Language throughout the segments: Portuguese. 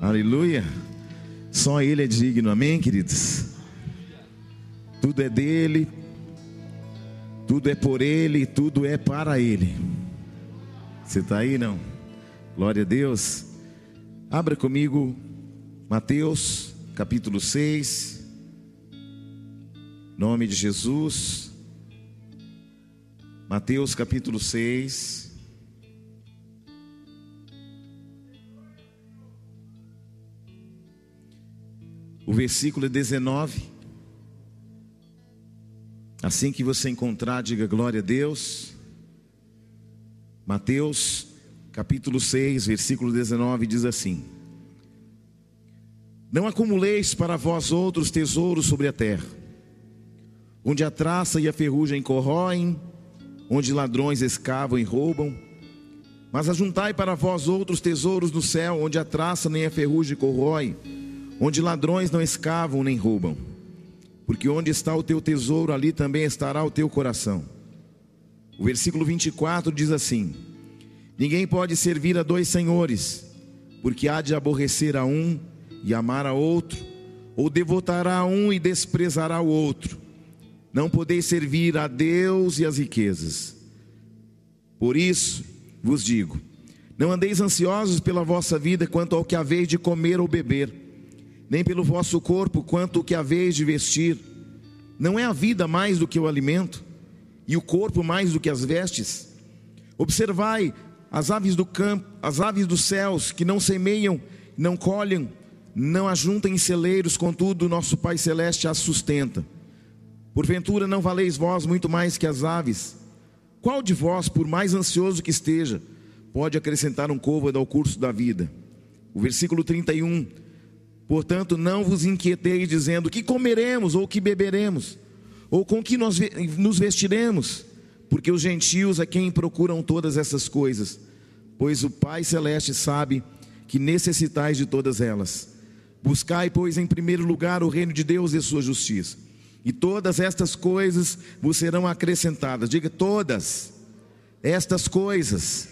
Aleluia. Só Ele é digno, amém, queridos? Tudo é dele, tudo é por Ele, tudo é para Ele. Você está aí, não? Glória a Deus. Abra comigo Mateus capítulo 6. Nome de Jesus. Mateus capítulo 6. O versículo é 19. Assim que você encontrar, diga glória a Deus. Mateus, capítulo 6, versículo 19 diz assim: Não acumuleis para vós outros tesouros sobre a terra, onde a traça e a ferrugem corroem, onde ladrões escavam e roubam, mas ajuntai para vós outros tesouros no céu, onde a traça nem a ferrugem corrói onde ladrões não escavam nem roubam. Porque onde está o teu tesouro, ali também estará o teu coração. O versículo 24 diz assim: Ninguém pode servir a dois senhores, porque há de aborrecer a um e amar a outro, ou devotará a um e desprezará o outro. Não podeis servir a Deus e as riquezas. Por isso vos digo: não andeis ansiosos pela vossa vida quanto ao que haveis de comer ou beber nem pelo vosso corpo quanto o que haveis de vestir. Não é a vida mais do que o alimento, e o corpo mais do que as vestes? Observai as aves do campo, as aves dos céus, que não semeiam, não colhem, não ajuntam em celeiros, contudo, nosso Pai Celeste as sustenta. Porventura não valeis vós muito mais que as aves? Qual de vós, por mais ansioso que esteja, pode acrescentar um côvado ao curso da vida? O versículo 31 Portanto, não vos inquieteis dizendo que comeremos ou que beberemos, ou com que nós nos vestiremos, porque os gentios é quem procuram todas essas coisas, pois o Pai celeste sabe que necessitais de todas elas. Buscai, pois, em primeiro lugar o reino de Deus e sua justiça, e todas estas coisas vos serão acrescentadas. Diga todas estas coisas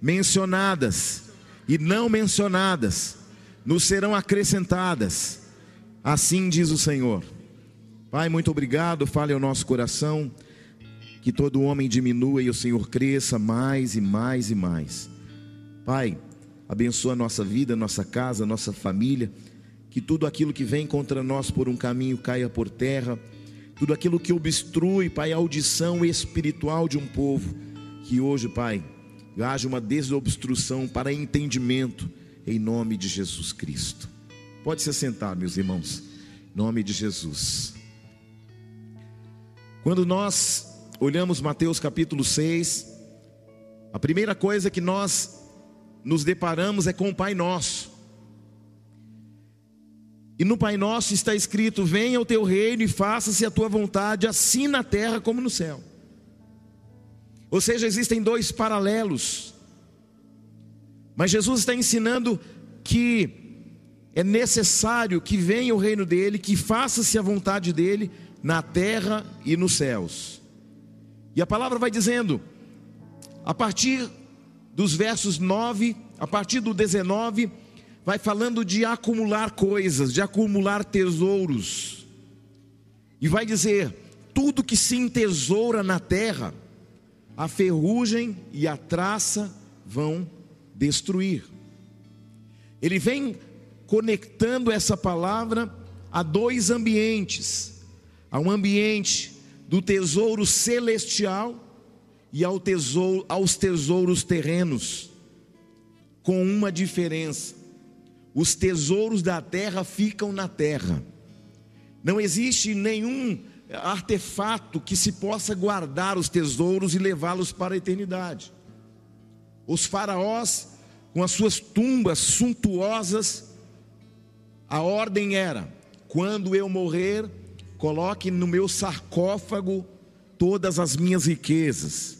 mencionadas e não mencionadas nos serão acrescentadas. Assim diz o Senhor. Pai, muito obrigado. Fale ao nosso coração. Que todo homem diminua e o Senhor cresça mais e mais e mais. Pai, abençoa a nossa vida, nossa casa, nossa família. Que tudo aquilo que vem contra nós por um caminho caia por terra. Tudo aquilo que obstrui, Pai, a audição espiritual de um povo. Que hoje, Pai, haja uma desobstrução para entendimento em nome de Jesus Cristo. Pode se sentar, meus irmãos, em nome de Jesus. Quando nós olhamos Mateus capítulo 6, a primeira coisa que nós nos deparamos é com o Pai Nosso. E no Pai Nosso está escrito: Venha o teu reino e faça-se a tua vontade, assim na terra como no céu. Ou seja, existem dois paralelos mas Jesus está ensinando que é necessário que venha o reino dele, que faça-se a vontade dele na terra e nos céus. E a palavra vai dizendo, a partir dos versos 9, a partir do 19, vai falando de acumular coisas, de acumular tesouros. E vai dizer: tudo que se entesoura na terra, a ferrugem e a traça vão destruir. Ele vem conectando essa palavra a dois ambientes: a um ambiente do tesouro celestial e ao tesouro, aos tesouros terrenos, com uma diferença: os tesouros da terra ficam na terra, não existe nenhum artefato que se possa guardar os tesouros e levá-los para a eternidade. Os faraós, com as suas tumbas suntuosas, a ordem era: quando eu morrer, coloque no meu sarcófago todas as minhas riquezas,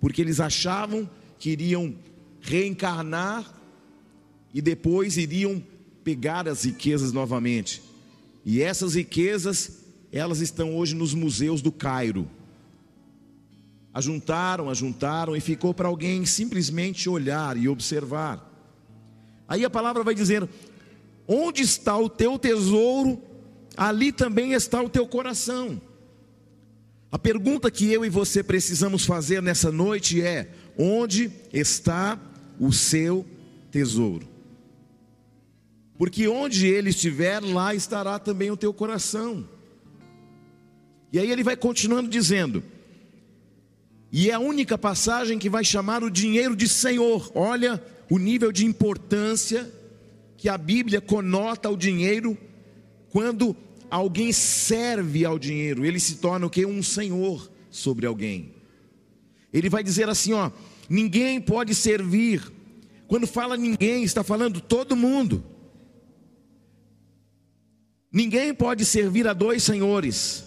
porque eles achavam que iriam reencarnar e depois iriam pegar as riquezas novamente. E essas riquezas, elas estão hoje nos museus do Cairo. Ajuntaram, ajuntaram e ficou para alguém simplesmente olhar e observar. Aí a palavra vai dizer: onde está o teu tesouro, ali também está o teu coração. A pergunta que eu e você precisamos fazer nessa noite é: onde está o seu tesouro? Porque onde ele estiver, lá estará também o teu coração. E aí ele vai continuando dizendo: e é a única passagem que vai chamar o dinheiro de Senhor. Olha o nível de importância que a Bíblia conota o dinheiro quando alguém serve ao dinheiro, ele se torna o que? Um senhor sobre alguém. Ele vai dizer assim: ó, ninguém pode servir. Quando fala ninguém, está falando todo mundo. Ninguém pode servir a dois senhores,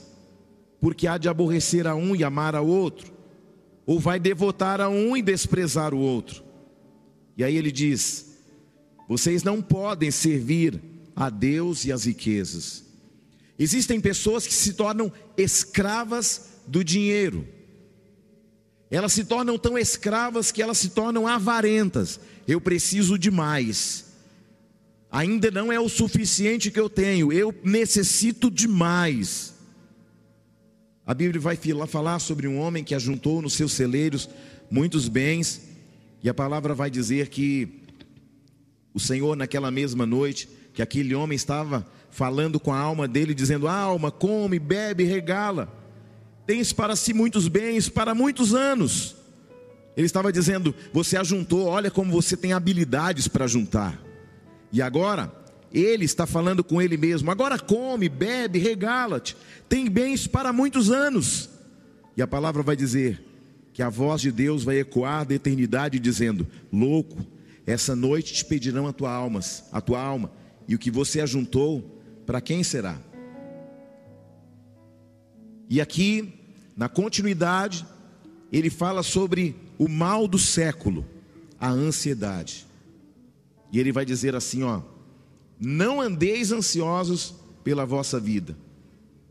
porque há de aborrecer a um e amar ao outro, ou vai devotar a um e desprezar o outro. E aí ele diz: vocês não podem servir a Deus e as riquezas. Existem pessoas que se tornam escravas do dinheiro. Elas se tornam tão escravas que elas se tornam avarentas. Eu preciso de mais. Ainda não é o suficiente que eu tenho. Eu necessito de mais. A Bíblia vai falar sobre um homem que ajuntou nos seus celeiros muitos bens, e a palavra vai dizer que o Senhor, naquela mesma noite, que aquele homem estava falando com a alma dele, dizendo: Alma, come, bebe, regala. Tens para si muitos bens para muitos anos. Ele estava dizendo: Você ajuntou, olha como você tem habilidades para juntar. E agora, ele está falando com ele mesmo: Agora come, bebe, regala-te. Tem bens para muitos anos. E a palavra vai dizer que a voz de Deus vai ecoar da eternidade, dizendo: Louco, essa noite te pedirão a tua alma, a tua alma, e o que você ajuntou para quem será? E aqui, na continuidade, ele fala sobre o mal do século, a ansiedade. E ele vai dizer assim, ó: Não andeis ansiosos pela vossa vida,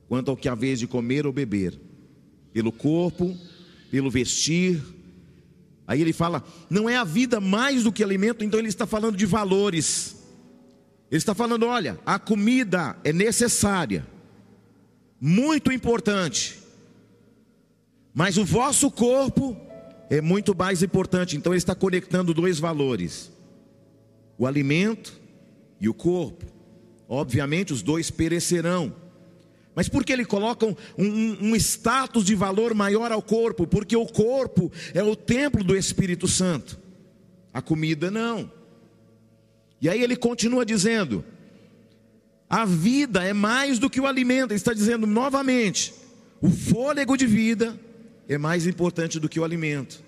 quanto ao que haveis de comer ou beber, pelo corpo, pelo vestir. Aí ele fala: Não é a vida mais do que alimento, então ele está falando de valores. Ele está falando: olha, a comida é necessária, muito importante, mas o vosso corpo é muito mais importante. Então ele está conectando dois valores: o alimento e o corpo. Obviamente, os dois perecerão. Mas por que ele coloca um, um, um, status de valor maior ao corpo? Porque o corpo é o templo do Espírito Santo, a comida não. E aí ele continua dizendo: a vida é mais do que o alimento. Ele está dizendo novamente: o fôlego de vida é mais importante do que o alimento.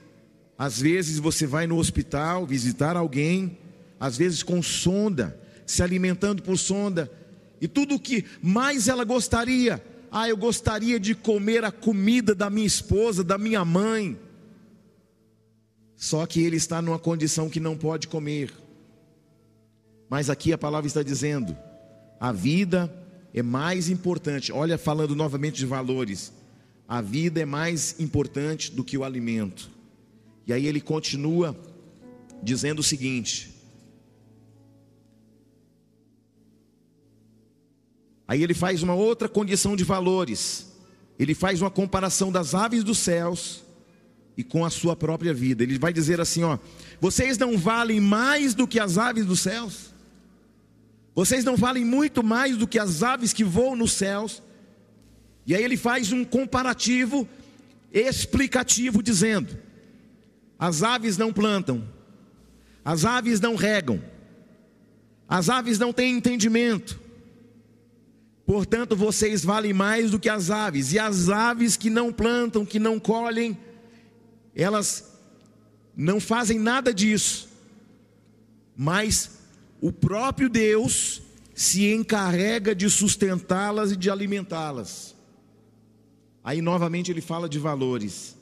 Às vezes você vai no hospital visitar alguém, às vezes com sonda, se alimentando por sonda, e tudo o que mais ela gostaria, ah, eu gostaria de comer a comida da minha esposa, da minha mãe. Só que ele está numa condição que não pode comer. Mas aqui a palavra está dizendo: a vida é mais importante. Olha, falando novamente de valores. A vida é mais importante do que o alimento. E aí ele continua dizendo o seguinte: Aí ele faz uma outra condição de valores. Ele faz uma comparação das aves dos céus e com a sua própria vida. Ele vai dizer assim, ó: Vocês não valem mais do que as aves dos céus? Vocês não valem muito mais do que as aves que voam nos céus. E aí ele faz um comparativo explicativo, dizendo: as aves não plantam, as aves não regam, as aves não têm entendimento. Portanto, vocês valem mais do que as aves, e as aves que não plantam, que não colhem, elas não fazem nada disso, mas o próprio Deus se encarrega de sustentá-las e de alimentá-las. Aí novamente ele fala de valores.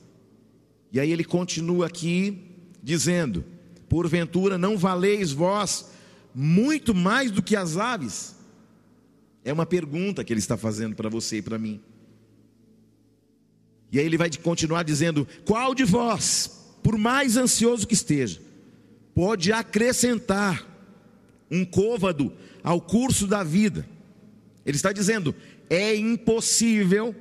E aí ele continua aqui dizendo: Porventura não valeis vós muito mais do que as aves? É uma pergunta que ele está fazendo para você e para mim. E aí ele vai continuar dizendo: Qual de vós, por mais ansioso que esteja, pode acrescentar um côvado ao curso da vida. Ele está dizendo: é impossível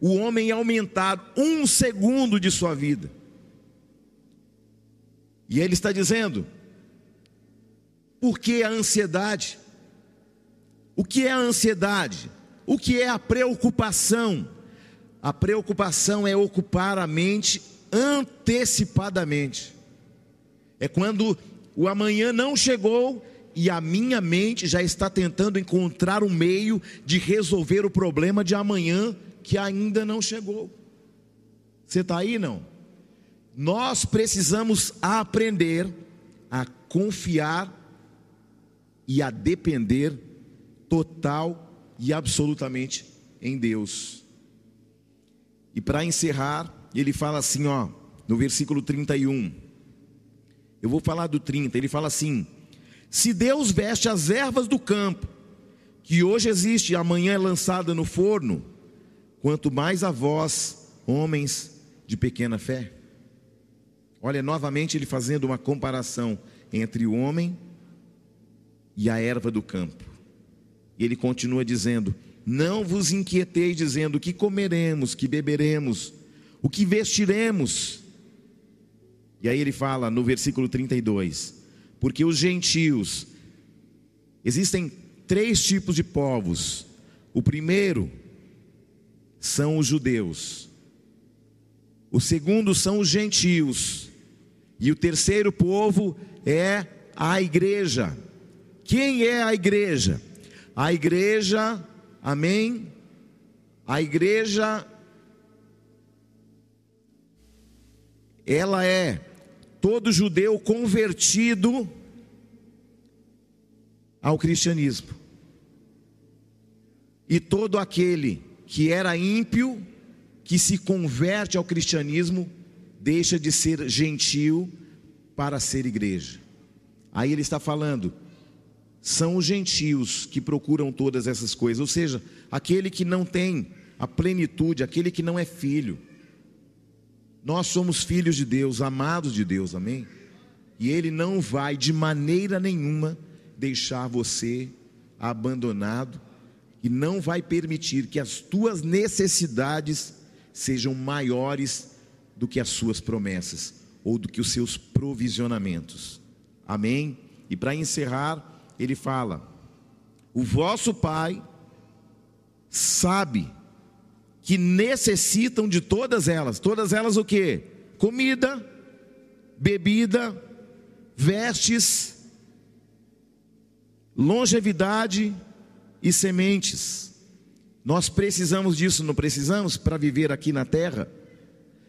o homem aumentar um segundo de sua vida. E ele está dizendo: por que a ansiedade? O que é a ansiedade? O que é a preocupação? A preocupação é ocupar a mente antecipadamente. É quando o amanhã não chegou e a minha mente já está tentando encontrar um meio de resolver o problema de amanhã que ainda não chegou. Você está aí não? Nós precisamos aprender a confiar e a depender total e absolutamente em Deus. E para encerrar, ele fala assim, ó, no versículo 31. Eu vou falar do 30, ele fala assim: se Deus veste as ervas do campo, que hoje existe e amanhã é lançada no forno, quanto mais a vós, homens de pequena fé. Olha, novamente ele fazendo uma comparação entre o homem e a erva do campo. E ele continua dizendo: Não vos inquieteis dizendo o que comeremos, que beberemos, o que vestiremos. E aí ele fala no versículo 32: porque os gentios, existem três tipos de povos. O primeiro são os judeus, o segundo são os gentios, e o terceiro povo é a igreja. Quem é a igreja? A igreja, amém? A igreja, ela é todo judeu convertido ao cristianismo. E todo aquele que era ímpio, que se converte ao cristianismo, deixa de ser gentil para ser igreja. Aí ele está falando, são os gentios que procuram todas essas coisas, ou seja, aquele que não tem a plenitude, aquele que não é filho. Nós somos filhos de Deus, amados de Deus, amém? E Ele não vai de maneira nenhuma deixar você abandonado e não vai permitir que as tuas necessidades sejam maiores do que as suas promessas ou do que os seus provisionamentos. Amém? E para encerrar, ele fala: O vosso Pai sabe que necessitam de todas elas. Todas elas o que? Comida, bebida, vestes, longevidade e sementes. Nós precisamos disso, não precisamos para viver aqui na terra?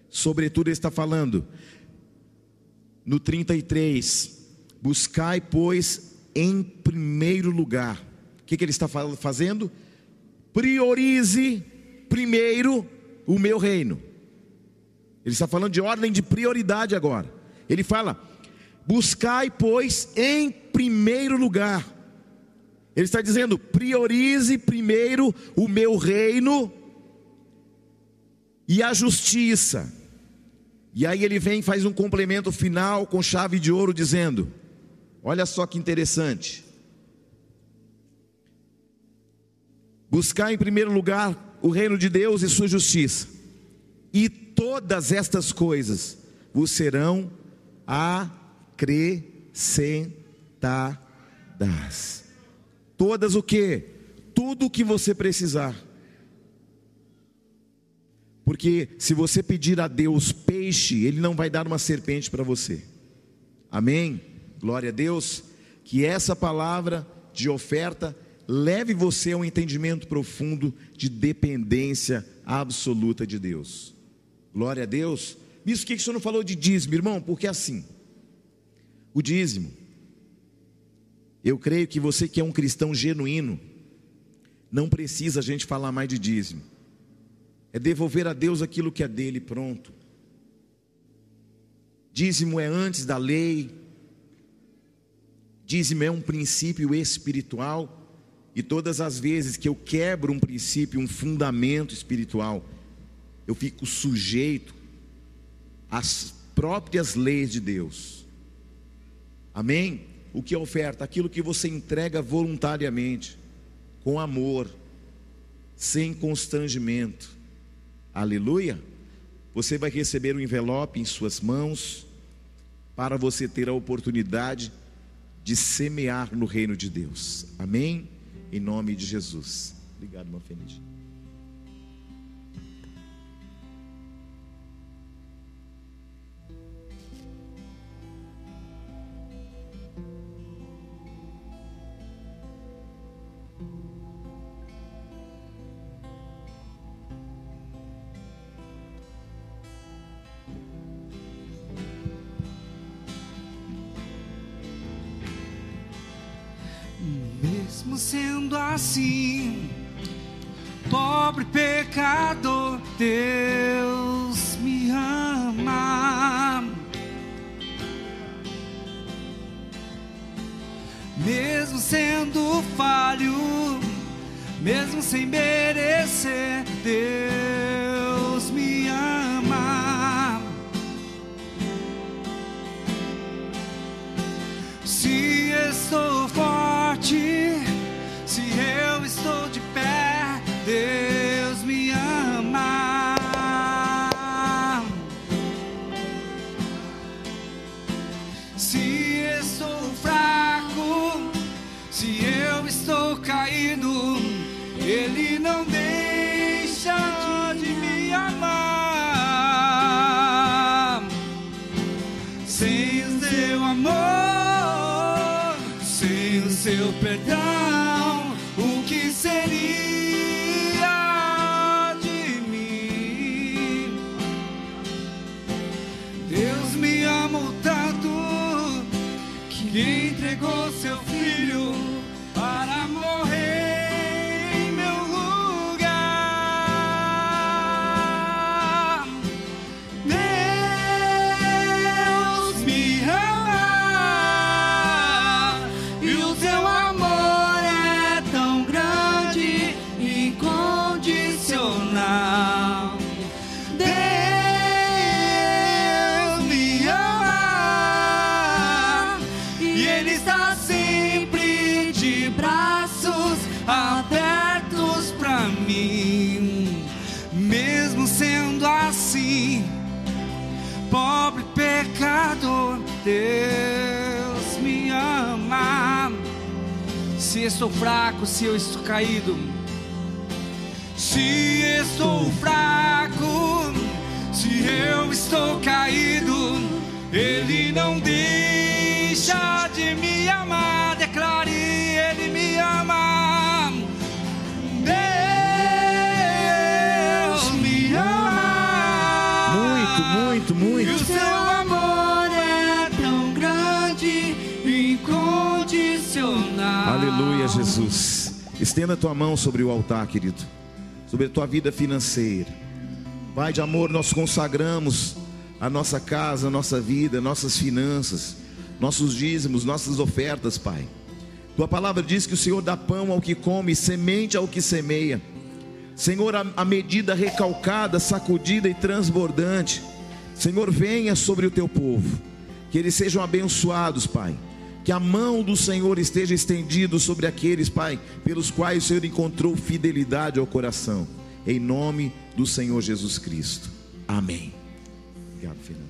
Sobretudo ele está falando no 33, buscai, pois, em primeiro lugar. O que, que ele está fazendo? Priorize primeiro o meu reino. Ele está falando de ordem de prioridade agora. Ele fala: buscai, pois, em primeiro lugar. Ele está dizendo: priorize primeiro o meu reino e a justiça. E aí ele vem e faz um complemento final com chave de ouro, dizendo: olha só que interessante. Buscar em primeiro lugar o reino de Deus e sua justiça, e todas estas coisas vos serão acrescentadas. Todas o que? Tudo o que você precisar. Porque se você pedir a Deus peixe, Ele não vai dar uma serpente para você. Amém? Glória a Deus. Que essa palavra de oferta leve você a um entendimento profundo de dependência absoluta de Deus. Glória a Deus. Isso que o senhor não falou de dízimo, irmão? Porque assim, o dízimo, eu creio que você que é um cristão genuíno, não precisa a gente falar mais de dízimo. É devolver a Deus aquilo que é dele, pronto. Dízimo é antes da lei. Dízimo é um princípio espiritual e todas as vezes que eu quebro um princípio, um fundamento espiritual, eu fico sujeito às próprias leis de Deus. Amém? o que é oferta? Aquilo que você entrega voluntariamente, com amor, sem constrangimento. Aleluia. Você vai receber um envelope em suas mãos para você ter a oportunidade de semear no reino de Deus. Amém? Em nome de Jesus. Obrigado, irmã Feliz. Sendo assim, pobre pecador, Deus me ama. Mesmo sendo falho, mesmo sem merecer, Deus perdão, estou fraco, se eu estou caído, se estou fraco, se eu estou caído, Ele não deixa de me amar. Jesus. Estenda a tua mão sobre o altar, querido, sobre a tua vida financeira. Pai de amor, nós consagramos a nossa casa, a nossa vida, nossas finanças, nossos dízimos, nossas ofertas, Pai. Tua palavra diz que o Senhor dá pão ao que come, semente ao que semeia. Senhor, a, a medida recalcada, sacudida e transbordante. Senhor, venha sobre o teu povo. Que eles sejam abençoados, Pai. Que a mão do Senhor esteja estendida sobre aqueles, Pai, pelos quais o Senhor encontrou fidelidade ao coração. Em nome do Senhor Jesus Cristo. Amém. Obrigado, Fernando.